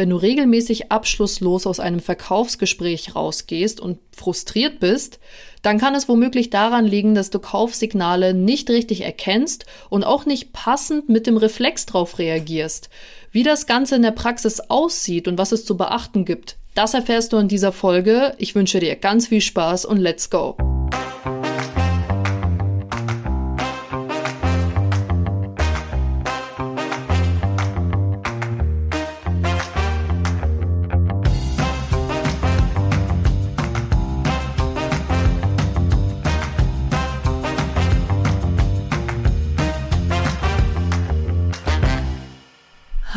wenn du regelmäßig abschlusslos aus einem Verkaufsgespräch rausgehst und frustriert bist, dann kann es womöglich daran liegen, dass du Kaufsignale nicht richtig erkennst und auch nicht passend mit dem Reflex drauf reagierst. Wie das Ganze in der Praxis aussieht und was es zu beachten gibt, das erfährst du in dieser Folge. Ich wünsche dir ganz viel Spaß und let's go!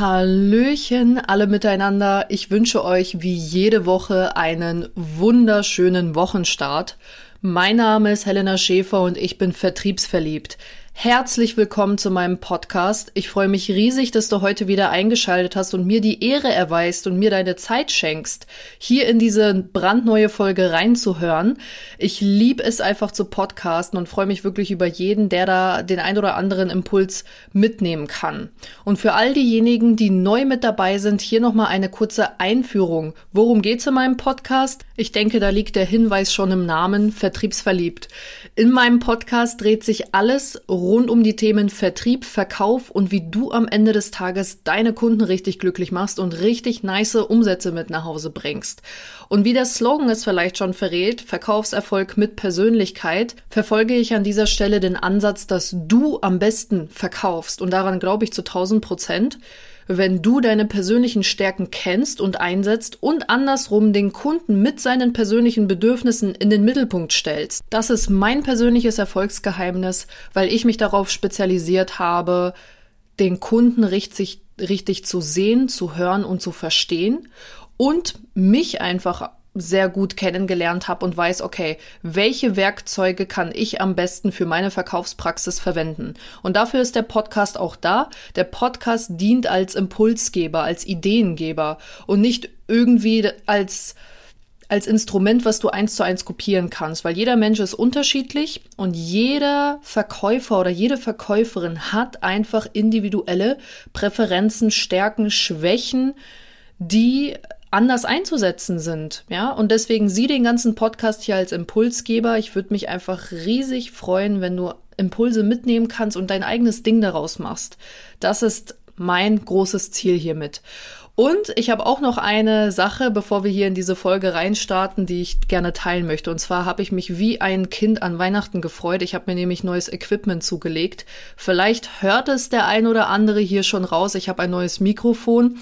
Hallöchen alle miteinander. Ich wünsche euch wie jede Woche einen wunderschönen Wochenstart. Mein Name ist Helena Schäfer und ich bin vertriebsverliebt. Herzlich willkommen zu meinem Podcast. Ich freue mich riesig, dass du heute wieder eingeschaltet hast und mir die Ehre erweist und mir deine Zeit schenkst, hier in diese brandneue Folge reinzuhören. Ich liebe es einfach zu podcasten und freue mich wirklich über jeden, der da den ein oder anderen Impuls mitnehmen kann. Und für all diejenigen, die neu mit dabei sind, hier nochmal eine kurze Einführung. Worum geht's in meinem Podcast? Ich denke, da liegt der Hinweis schon im Namen, vertriebsverliebt. In meinem Podcast dreht sich alles um die Themen Vertrieb, Verkauf und wie du am Ende des Tages deine Kunden richtig glücklich machst und richtig nice Umsätze mit nach Hause bringst. Und wie der Slogan es vielleicht schon verrät, Verkaufserfolg mit Persönlichkeit, verfolge ich an dieser Stelle den Ansatz, dass du am besten verkaufst. Und daran glaube ich zu 1000 Prozent wenn du deine persönlichen Stärken kennst und einsetzt und andersrum den Kunden mit seinen persönlichen Bedürfnissen in den Mittelpunkt stellst. Das ist mein persönliches Erfolgsgeheimnis, weil ich mich darauf spezialisiert habe, den Kunden richtig, richtig zu sehen, zu hören und zu verstehen und mich einfach sehr gut kennengelernt habe und weiß, okay, welche Werkzeuge kann ich am besten für meine Verkaufspraxis verwenden? Und dafür ist der Podcast auch da. Der Podcast dient als Impulsgeber, als Ideengeber und nicht irgendwie als als Instrument, was du eins zu eins kopieren kannst, weil jeder Mensch ist unterschiedlich und jeder Verkäufer oder jede Verkäuferin hat einfach individuelle Präferenzen, Stärken, Schwächen, die anders einzusetzen sind. Ja, und deswegen sieh den ganzen Podcast hier als Impulsgeber. Ich würde mich einfach riesig freuen, wenn du Impulse mitnehmen kannst und dein eigenes Ding daraus machst. Das ist mein großes Ziel hiermit. Und ich habe auch noch eine Sache, bevor wir hier in diese Folge reinstarten, die ich gerne teilen möchte. Und zwar habe ich mich wie ein Kind an Weihnachten gefreut. Ich habe mir nämlich neues Equipment zugelegt. Vielleicht hört es der ein oder andere hier schon raus. Ich habe ein neues Mikrofon.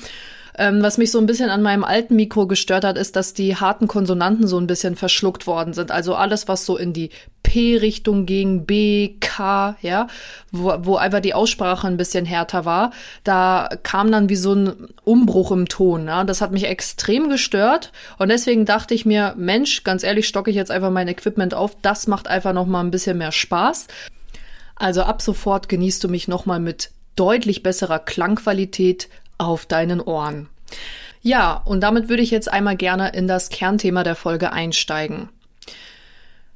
Ähm, was mich so ein bisschen an meinem alten Mikro gestört hat, ist, dass die harten Konsonanten so ein bisschen verschluckt worden sind. Also alles, was so in die P-Richtung ging, B, K, ja, wo, wo einfach die Aussprache ein bisschen härter war, da kam dann wie so ein Umbruch im Ton. Ja? Das hat mich extrem gestört und deswegen dachte ich mir, Mensch, ganz ehrlich, stocke ich jetzt einfach mein Equipment auf. Das macht einfach noch mal ein bisschen mehr Spaß. Also ab sofort genießt du mich noch mal mit deutlich besserer Klangqualität auf deinen Ohren. Ja, und damit würde ich jetzt einmal gerne in das Kernthema der Folge einsteigen.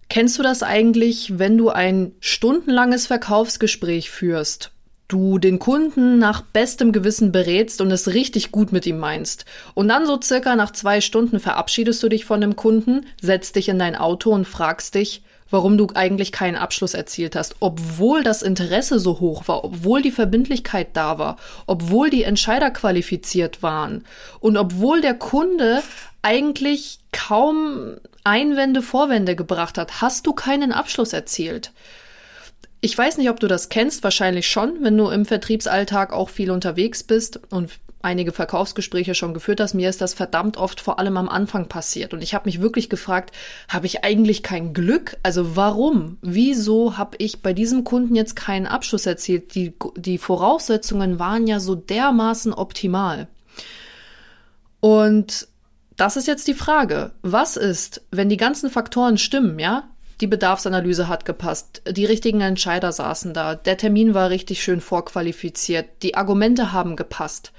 Kennst du das eigentlich, wenn du ein stundenlanges Verkaufsgespräch führst? Du den Kunden nach bestem Gewissen berätst und es richtig gut mit ihm meinst. Und dann so circa nach zwei Stunden verabschiedest du dich von dem Kunden, setzt dich in dein Auto und fragst dich, warum du eigentlich keinen Abschluss erzielt hast, obwohl das Interesse so hoch war, obwohl die Verbindlichkeit da war, obwohl die Entscheider qualifiziert waren und obwohl der Kunde eigentlich kaum Einwände, Vorwände gebracht hat, hast du keinen Abschluss erzielt. Ich weiß nicht, ob du das kennst, wahrscheinlich schon, wenn du im Vertriebsalltag auch viel unterwegs bist und einige Verkaufsgespräche schon geführt hast, mir ist das verdammt oft vor allem am Anfang passiert. Und ich habe mich wirklich gefragt, habe ich eigentlich kein Glück? Also warum? Wieso habe ich bei diesem Kunden jetzt keinen Abschluss erzielt? Die, die Voraussetzungen waren ja so dermaßen optimal. Und das ist jetzt die Frage. Was ist, wenn die ganzen Faktoren stimmen, ja? Die Bedarfsanalyse hat gepasst. Die richtigen Entscheider saßen da. Der Termin war richtig schön vorqualifiziert. Die Argumente haben gepasst.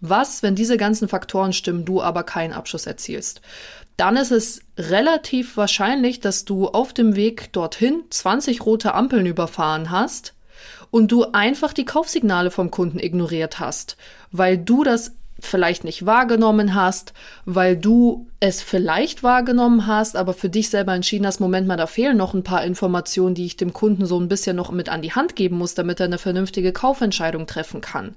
Was, wenn diese ganzen Faktoren stimmen, du aber keinen Abschluss erzielst? Dann ist es relativ wahrscheinlich, dass du auf dem Weg dorthin 20 rote Ampeln überfahren hast und du einfach die Kaufsignale vom Kunden ignoriert hast, weil du das vielleicht nicht wahrgenommen hast, weil du es vielleicht wahrgenommen hast, aber für dich selber entschieden hast, Moment mal, da fehlen noch ein paar Informationen, die ich dem Kunden so ein bisschen noch mit an die Hand geben muss, damit er eine vernünftige Kaufentscheidung treffen kann.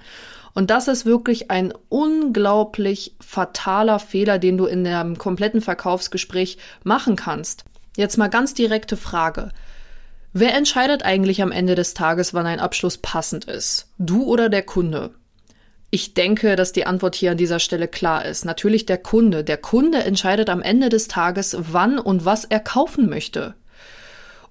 Und das ist wirklich ein unglaublich fataler Fehler, den du in einem kompletten Verkaufsgespräch machen kannst. Jetzt mal ganz direkte Frage. Wer entscheidet eigentlich am Ende des Tages, wann ein Abschluss passend ist? Du oder der Kunde? Ich denke, dass die Antwort hier an dieser Stelle klar ist. Natürlich der Kunde. Der Kunde entscheidet am Ende des Tages, wann und was er kaufen möchte.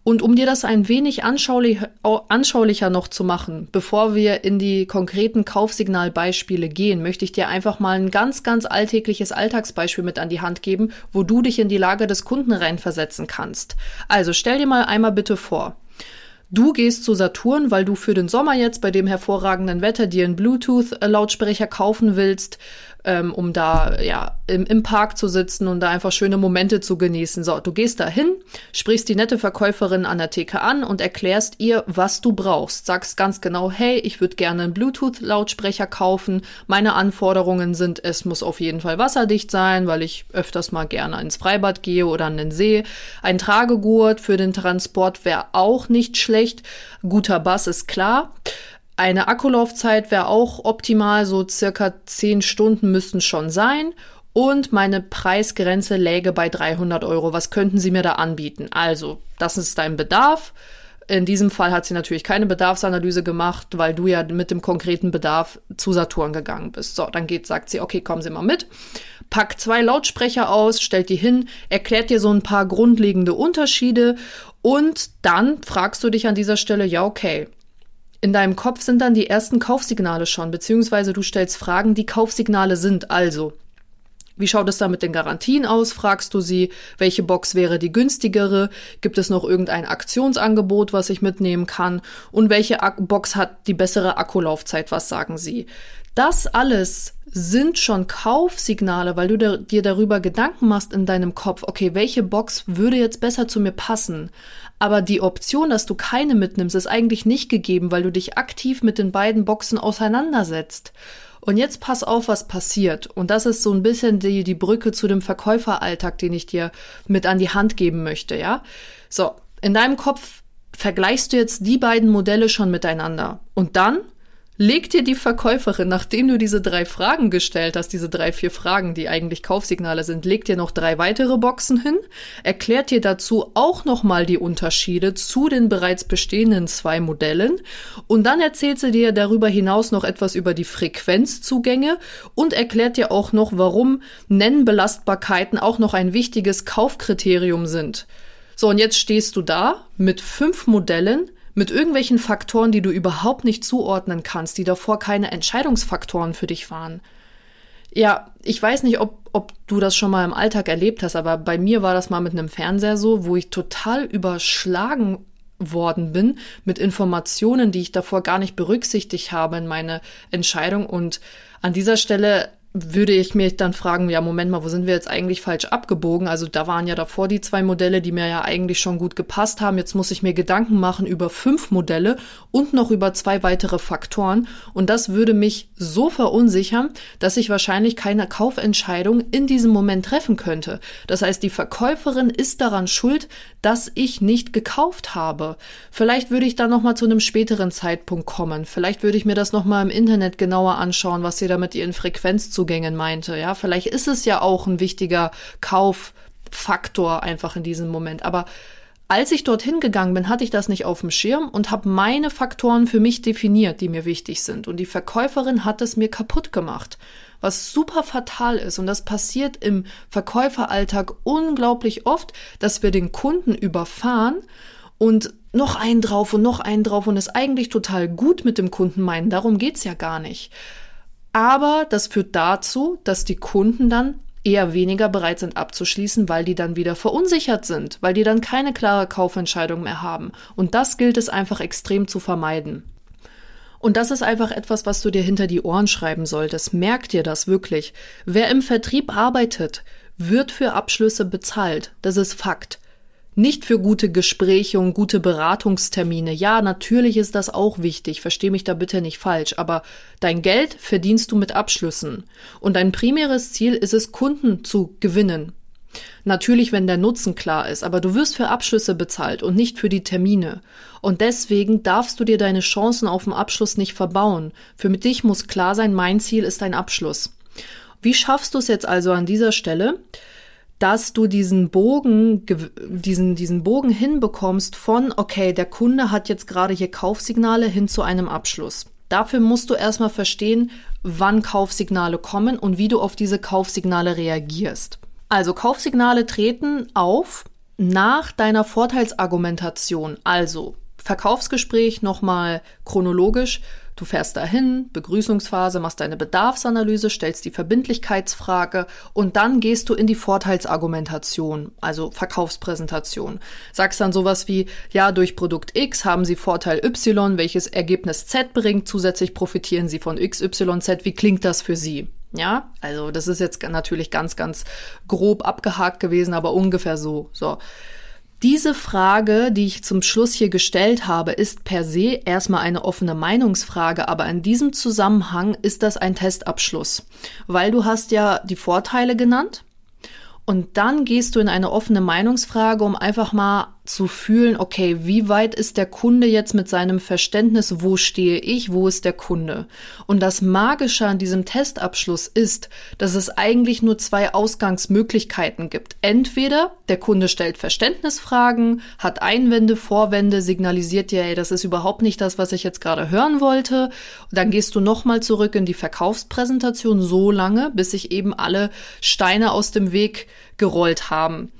Und um dir das ein wenig anschaulich, anschaulicher noch zu machen, bevor wir in die konkreten Kaufsignalbeispiele gehen, möchte ich dir einfach mal ein ganz, ganz alltägliches Alltagsbeispiel mit an die Hand geben, wo du dich in die Lage des Kunden reinversetzen kannst. Also stell dir mal einmal bitte vor. Du gehst zu Saturn, weil du für den Sommer jetzt bei dem hervorragenden Wetter dir einen Bluetooth-Lautsprecher kaufen willst ähm, um da ja im, im Park zu sitzen und da einfach schöne Momente zu genießen. So, du gehst da hin, sprichst die nette Verkäuferin an der Theke an und erklärst ihr, was du brauchst. Sagst ganz genau, hey, ich würde gerne einen Bluetooth-Lautsprecher kaufen. Meine Anforderungen sind, es muss auf jeden Fall wasserdicht sein, weil ich öfters mal gerne ins Freibad gehe oder an den See. Ein Tragegurt für den Transport wäre auch nicht schlecht. Guter Bass ist klar. Eine Akkulaufzeit wäre auch optimal, so circa 10 Stunden müssten schon sein. Und meine Preisgrenze läge bei 300 Euro. Was könnten Sie mir da anbieten? Also, das ist dein Bedarf. In diesem Fall hat sie natürlich keine Bedarfsanalyse gemacht, weil du ja mit dem konkreten Bedarf zu Saturn gegangen bist. So, dann geht, sagt sie, okay, kommen Sie mal mit. Packt zwei Lautsprecher aus, stellt die hin, erklärt dir so ein paar grundlegende Unterschiede und dann fragst du dich an dieser Stelle, ja, okay, in deinem Kopf sind dann die ersten Kaufsignale schon, beziehungsweise du stellst Fragen, die Kaufsignale sind. Also, wie schaut es da mit den Garantien aus? Fragst du sie, welche Box wäre die günstigere? Gibt es noch irgendein Aktionsangebot, was ich mitnehmen kann? Und welche Ak Box hat die bessere Akkulaufzeit? Was sagen sie? Das alles sind schon Kaufsignale, weil du dir darüber Gedanken machst in deinem Kopf, okay, welche Box würde jetzt besser zu mir passen? Aber die Option, dass du keine mitnimmst, ist eigentlich nicht gegeben, weil du dich aktiv mit den beiden Boxen auseinandersetzt. Und jetzt pass auf, was passiert. Und das ist so ein bisschen die, die Brücke zu dem Verkäuferalltag, den ich dir mit an die Hand geben möchte, ja? So, in deinem Kopf vergleichst du jetzt die beiden Modelle schon miteinander. Und dann legt dir die Verkäuferin, nachdem du diese drei Fragen gestellt hast, diese drei, vier Fragen, die eigentlich Kaufsignale sind, legt dir noch drei weitere Boxen hin, erklärt dir dazu auch nochmal die Unterschiede zu den bereits bestehenden zwei Modellen und dann erzählt sie dir darüber hinaus noch etwas über die Frequenzzugänge und erklärt dir auch noch, warum Nennbelastbarkeiten auch noch ein wichtiges Kaufkriterium sind. So, und jetzt stehst du da mit fünf Modellen, mit irgendwelchen Faktoren, die du überhaupt nicht zuordnen kannst, die davor keine Entscheidungsfaktoren für dich waren. Ja, ich weiß nicht, ob, ob du das schon mal im Alltag erlebt hast, aber bei mir war das mal mit einem Fernseher so, wo ich total überschlagen worden bin mit Informationen, die ich davor gar nicht berücksichtigt habe in meine Entscheidung. Und an dieser Stelle würde ich mich dann fragen, ja, Moment mal, wo sind wir jetzt eigentlich falsch abgebogen? Also da waren ja davor die zwei Modelle, die mir ja eigentlich schon gut gepasst haben. Jetzt muss ich mir Gedanken machen über fünf Modelle und noch über zwei weitere Faktoren. Und das würde mich so verunsichern, dass ich wahrscheinlich keine Kaufentscheidung in diesem Moment treffen könnte. Das heißt, die Verkäuferin ist daran schuld, dass ich nicht gekauft habe. Vielleicht würde ich dann noch mal zu einem späteren Zeitpunkt kommen. Vielleicht würde ich mir das noch mal im Internet genauer anschauen, was sie da mit ihren Frequenz Neuzugängen meinte. Ja, vielleicht ist es ja auch ein wichtiger Kauffaktor einfach in diesem Moment. Aber als ich dorthin gegangen bin, hatte ich das nicht auf dem Schirm und habe meine Faktoren für mich definiert, die mir wichtig sind. Und die Verkäuferin hat es mir kaputt gemacht, was super fatal ist. Und das passiert im Verkäuferalltag unglaublich oft, dass wir den Kunden überfahren und noch einen drauf und noch einen drauf und es eigentlich total gut mit dem Kunden meinen. Darum geht's ja gar nicht. Aber das führt dazu, dass die Kunden dann eher weniger bereit sind abzuschließen, weil die dann wieder verunsichert sind, weil die dann keine klare Kaufentscheidung mehr haben. Und das gilt es einfach extrem zu vermeiden. Und das ist einfach etwas, was du dir hinter die Ohren schreiben solltest. Merk dir das wirklich. Wer im Vertrieb arbeitet, wird für Abschlüsse bezahlt. Das ist Fakt. Nicht für gute Gespräche und gute Beratungstermine. Ja, natürlich ist das auch wichtig. Versteh mich da bitte nicht falsch. Aber dein Geld verdienst du mit Abschlüssen. Und dein primäres Ziel ist es, Kunden zu gewinnen. Natürlich, wenn der Nutzen klar ist, aber du wirst für Abschlüsse bezahlt und nicht für die Termine. Und deswegen darfst du dir deine Chancen auf den Abschluss nicht verbauen. Für dich muss klar sein, mein Ziel ist ein Abschluss. Wie schaffst du es jetzt also an dieser Stelle, dass du diesen Bogen, diesen, diesen Bogen hinbekommst von, okay, der Kunde hat jetzt gerade hier Kaufsignale hin zu einem Abschluss. Dafür musst du erstmal verstehen, wann Kaufsignale kommen und wie du auf diese Kaufsignale reagierst. Also Kaufsignale treten auf nach deiner Vorteilsargumentation. Also Verkaufsgespräch nochmal chronologisch. Du fährst dahin, Begrüßungsphase, machst deine Bedarfsanalyse, stellst die Verbindlichkeitsfrage und dann gehst du in die Vorteilsargumentation, also Verkaufspräsentation. Sagst dann sowas wie, ja, durch Produkt X haben Sie Vorteil Y, welches Ergebnis Z bringt, zusätzlich profitieren Sie von XYZ. Wie klingt das für Sie? Ja, also das ist jetzt natürlich ganz, ganz grob abgehakt gewesen, aber ungefähr so. So. Diese Frage, die ich zum Schluss hier gestellt habe, ist per se erstmal eine offene Meinungsfrage, aber in diesem Zusammenhang ist das ein Testabschluss, weil du hast ja die Vorteile genannt und dann gehst du in eine offene Meinungsfrage, um einfach mal zu fühlen, okay, wie weit ist der Kunde jetzt mit seinem Verständnis, wo stehe ich, wo ist der Kunde? Und das Magische an diesem Testabschluss ist, dass es eigentlich nur zwei Ausgangsmöglichkeiten gibt. Entweder der Kunde stellt Verständnisfragen, hat Einwände, Vorwände, signalisiert dir, ey, das ist überhaupt nicht das, was ich jetzt gerade hören wollte. Und dann gehst du nochmal zurück in die Verkaufspräsentation so lange, bis sich eben alle Steine aus dem Weg gerollt haben.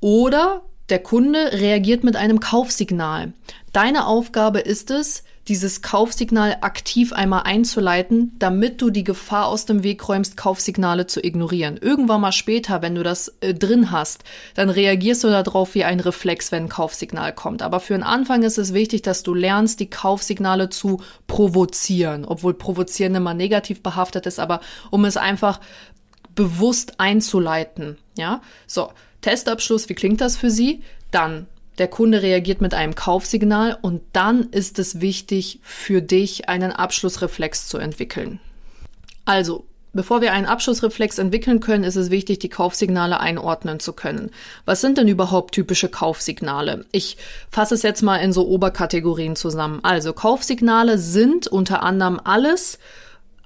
Oder der Kunde reagiert mit einem Kaufsignal. Deine Aufgabe ist es, dieses Kaufsignal aktiv einmal einzuleiten, damit du die Gefahr aus dem Weg räumst, Kaufsignale zu ignorieren. Irgendwann mal später, wenn du das äh, drin hast, dann reagierst du darauf wie ein Reflex, wenn ein Kaufsignal kommt. Aber für den Anfang ist es wichtig, dass du lernst, die Kaufsignale zu provozieren, obwohl provozieren immer negativ behaftet ist, aber um es einfach bewusst einzuleiten. Ja, so. Testabschluss, wie klingt das für Sie? Dann der Kunde reagiert mit einem Kaufsignal und dann ist es wichtig für dich, einen Abschlussreflex zu entwickeln. Also, bevor wir einen Abschlussreflex entwickeln können, ist es wichtig, die Kaufsignale einordnen zu können. Was sind denn überhaupt typische Kaufsignale? Ich fasse es jetzt mal in so Oberkategorien zusammen. Also, Kaufsignale sind unter anderem alles,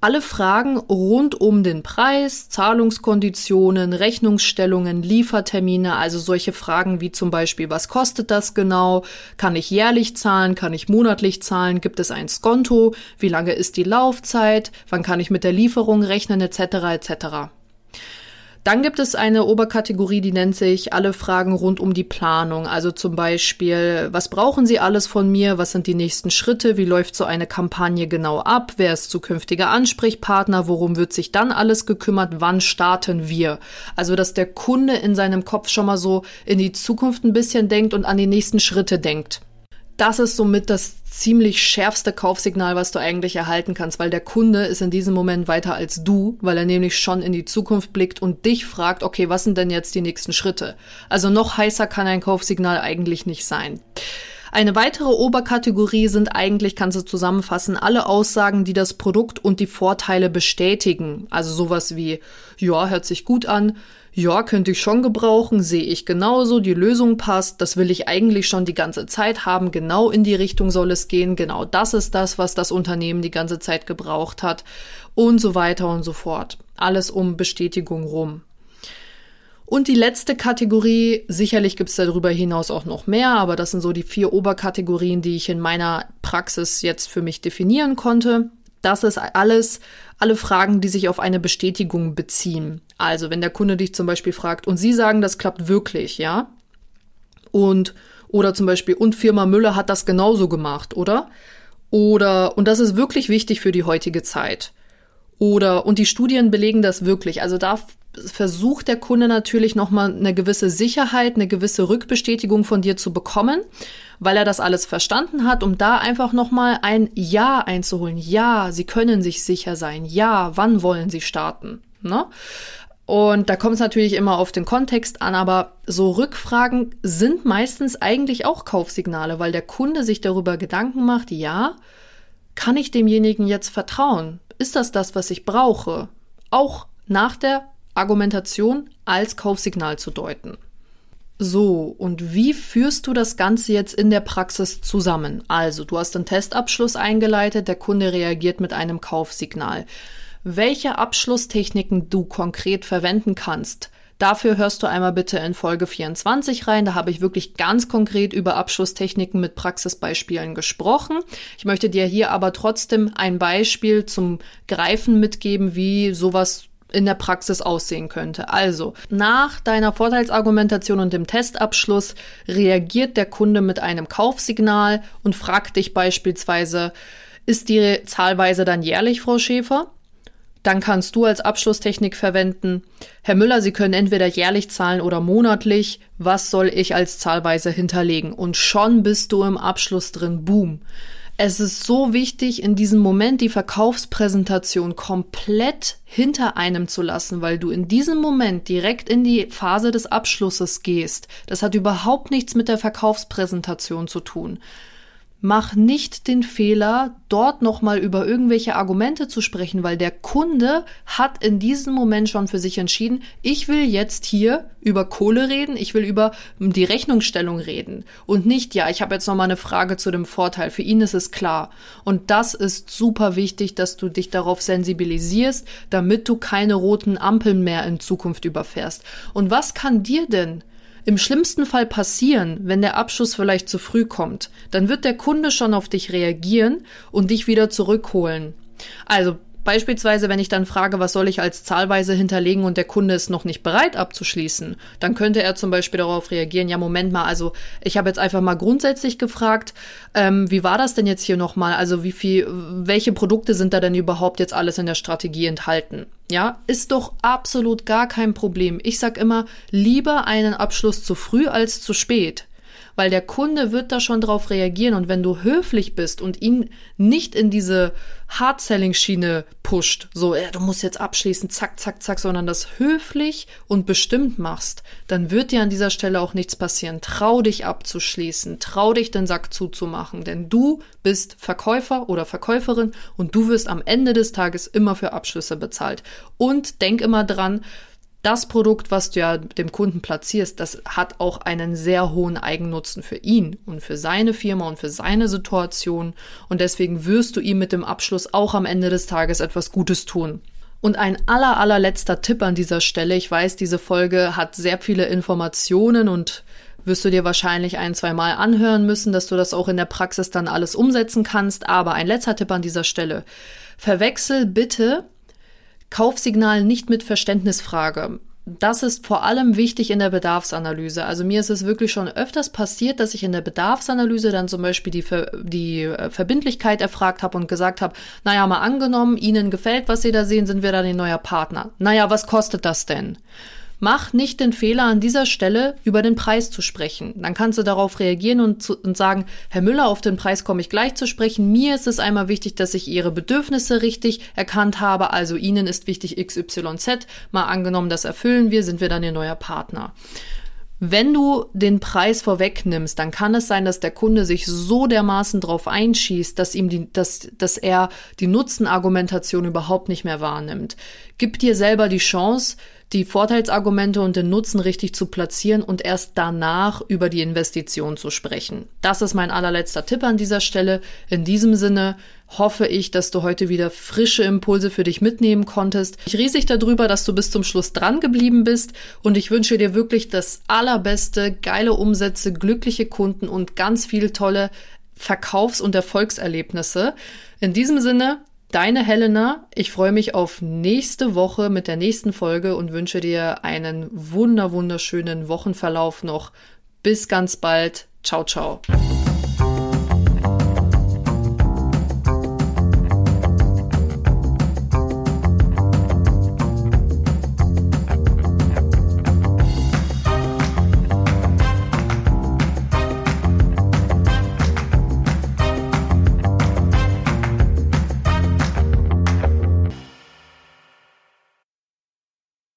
alle Fragen rund um den Preis, Zahlungskonditionen, Rechnungsstellungen, Liefertermine, also solche Fragen wie zum Beispiel, was kostet das genau? Kann ich jährlich zahlen? Kann ich monatlich zahlen? Gibt es ein Skonto? Wie lange ist die Laufzeit? Wann kann ich mit der Lieferung rechnen? Etc. etc. Dann gibt es eine Oberkategorie, die nennt sich alle Fragen rund um die Planung. Also zum Beispiel, was brauchen Sie alles von mir? Was sind die nächsten Schritte? Wie läuft so eine Kampagne genau ab? Wer ist zukünftiger Ansprechpartner? Worum wird sich dann alles gekümmert? Wann starten wir? Also, dass der Kunde in seinem Kopf schon mal so in die Zukunft ein bisschen denkt und an die nächsten Schritte denkt das ist somit das ziemlich schärfste Kaufsignal, was du eigentlich erhalten kannst, weil der Kunde ist in diesem Moment weiter als du, weil er nämlich schon in die Zukunft blickt und dich fragt, okay, was sind denn jetzt die nächsten Schritte? Also noch heißer kann ein Kaufsignal eigentlich nicht sein. Eine weitere Oberkategorie sind eigentlich, kannst du zusammenfassen, alle Aussagen, die das Produkt und die Vorteile bestätigen. Also sowas wie, ja, hört sich gut an, ja, könnte ich schon gebrauchen, sehe ich genauso, die Lösung passt, das will ich eigentlich schon die ganze Zeit haben, genau in die Richtung soll es gehen, genau das ist das, was das Unternehmen die ganze Zeit gebraucht hat und so weiter und so fort. Alles um Bestätigung rum. Und die letzte Kategorie, sicherlich gibt es darüber hinaus auch noch mehr, aber das sind so die vier Oberkategorien, die ich in meiner Praxis jetzt für mich definieren konnte. Das ist alles, alle Fragen, die sich auf eine Bestätigung beziehen. Also, wenn der Kunde dich zum Beispiel fragt und Sie sagen, das klappt wirklich, ja? Und, oder zum Beispiel, und Firma Müller hat das genauso gemacht, oder? Oder, und das ist wirklich wichtig für die heutige Zeit. Oder, und die Studien belegen das wirklich. Also da versucht der Kunde natürlich nochmal eine gewisse Sicherheit, eine gewisse Rückbestätigung von dir zu bekommen, weil er das alles verstanden hat, um da einfach nochmal ein Ja einzuholen. Ja, sie können sich sicher sein. Ja, wann wollen sie starten? Ne? Und da kommt es natürlich immer auf den Kontext an, aber so Rückfragen sind meistens eigentlich auch Kaufsignale, weil der Kunde sich darüber Gedanken macht, ja, kann ich demjenigen jetzt vertrauen? Ist das das, was ich brauche? Auch nach der Argumentation als Kaufsignal zu deuten. So, und wie führst du das Ganze jetzt in der Praxis zusammen? Also, du hast einen Testabschluss eingeleitet, der Kunde reagiert mit einem Kaufsignal. Welche Abschlusstechniken du konkret verwenden kannst, Dafür hörst du einmal bitte in Folge 24 rein. Da habe ich wirklich ganz konkret über Abschlusstechniken mit Praxisbeispielen gesprochen. Ich möchte dir hier aber trotzdem ein Beispiel zum Greifen mitgeben, wie sowas in der Praxis aussehen könnte. Also, nach deiner Vorteilsargumentation und dem Testabschluss reagiert der Kunde mit einem Kaufsignal und fragt dich beispielsweise, ist die Zahlweise dann jährlich, Frau Schäfer? Dann kannst du als Abschlusstechnik verwenden, Herr Müller, Sie können entweder jährlich zahlen oder monatlich. Was soll ich als Zahlweise hinterlegen? Und schon bist du im Abschluss drin. Boom. Es ist so wichtig, in diesem Moment die Verkaufspräsentation komplett hinter einem zu lassen, weil du in diesem Moment direkt in die Phase des Abschlusses gehst. Das hat überhaupt nichts mit der Verkaufspräsentation zu tun. Mach nicht den Fehler, dort nochmal über irgendwelche Argumente zu sprechen, weil der Kunde hat in diesem Moment schon für sich entschieden, ich will jetzt hier über Kohle reden, ich will über die Rechnungsstellung reden und nicht, ja, ich habe jetzt nochmal eine Frage zu dem Vorteil. Für ihn ist es klar. Und das ist super wichtig, dass du dich darauf sensibilisierst, damit du keine roten Ampeln mehr in Zukunft überfährst. Und was kann dir denn im schlimmsten Fall passieren, wenn der Abschluss vielleicht zu früh kommt, dann wird der Kunde schon auf dich reagieren und dich wieder zurückholen. Also Beispielsweise, wenn ich dann frage, was soll ich als Zahlweise hinterlegen und der Kunde ist noch nicht bereit abzuschließen, dann könnte er zum Beispiel darauf reagieren, ja, Moment mal, also ich habe jetzt einfach mal grundsätzlich gefragt, ähm, wie war das denn jetzt hier nochmal? Also wie viel, welche Produkte sind da denn überhaupt jetzt alles in der Strategie enthalten? Ja, ist doch absolut gar kein Problem. Ich sag immer, lieber einen Abschluss zu früh als zu spät weil der Kunde wird da schon drauf reagieren und wenn du höflich bist und ihn nicht in diese Hard-Selling-Schiene pusht, so, ja, du musst jetzt abschließen, zack, zack, zack, sondern das höflich und bestimmt machst, dann wird dir an dieser Stelle auch nichts passieren. Trau dich abzuschließen, trau dich den Sack zuzumachen, denn du bist Verkäufer oder Verkäuferin und du wirst am Ende des Tages immer für Abschlüsse bezahlt. Und denk immer dran, das Produkt, was du ja dem Kunden platzierst, das hat auch einen sehr hohen Eigennutzen für ihn und für seine Firma und für seine Situation. Und deswegen wirst du ihm mit dem Abschluss auch am Ende des Tages etwas Gutes tun. Und ein aller, allerletzter Tipp an dieser Stelle. Ich weiß, diese Folge hat sehr viele Informationen und wirst du dir wahrscheinlich ein, zwei Mal anhören müssen, dass du das auch in der Praxis dann alles umsetzen kannst. Aber ein letzter Tipp an dieser Stelle. Verwechsel bitte Kaufsignal nicht mit Verständnisfrage. Das ist vor allem wichtig in der Bedarfsanalyse. Also mir ist es wirklich schon öfters passiert, dass ich in der Bedarfsanalyse dann zum Beispiel die, Ver die äh, Verbindlichkeit erfragt habe und gesagt habe, naja, mal angenommen, Ihnen gefällt, was Sie da sehen, sind wir dann Ihr neuer Partner. Naja, was kostet das denn? Mach nicht den Fehler an dieser Stelle über den Preis zu sprechen. Dann kannst du darauf reagieren und, zu, und sagen, Herr Müller, auf den Preis komme ich gleich zu sprechen. Mir ist es einmal wichtig, dass ich Ihre Bedürfnisse richtig erkannt habe. Also Ihnen ist wichtig XYZ. Mal angenommen, das erfüllen wir, sind wir dann Ihr neuer Partner. Wenn du den Preis vorwegnimmst, dann kann es sein, dass der Kunde sich so dermaßen drauf einschießt, dass ihm die, dass, dass er die Nutzenargumentation überhaupt nicht mehr wahrnimmt. Gib dir selber die Chance, die Vorteilsargumente und den Nutzen richtig zu platzieren und erst danach über die Investition zu sprechen. Das ist mein allerletzter Tipp an dieser Stelle. In diesem Sinne hoffe ich, dass du heute wieder frische Impulse für dich mitnehmen konntest. Ich riesig darüber, dass du bis zum Schluss dran geblieben bist und ich wünsche dir wirklich das allerbeste, geile Umsätze, glückliche Kunden und ganz viel tolle Verkaufs- und Erfolgserlebnisse. In diesem Sinne, Deine Helena, ich freue mich auf nächste Woche mit der nächsten Folge und wünsche dir einen wunder wunderschönen Wochenverlauf noch. Bis ganz bald. Ciao, ciao.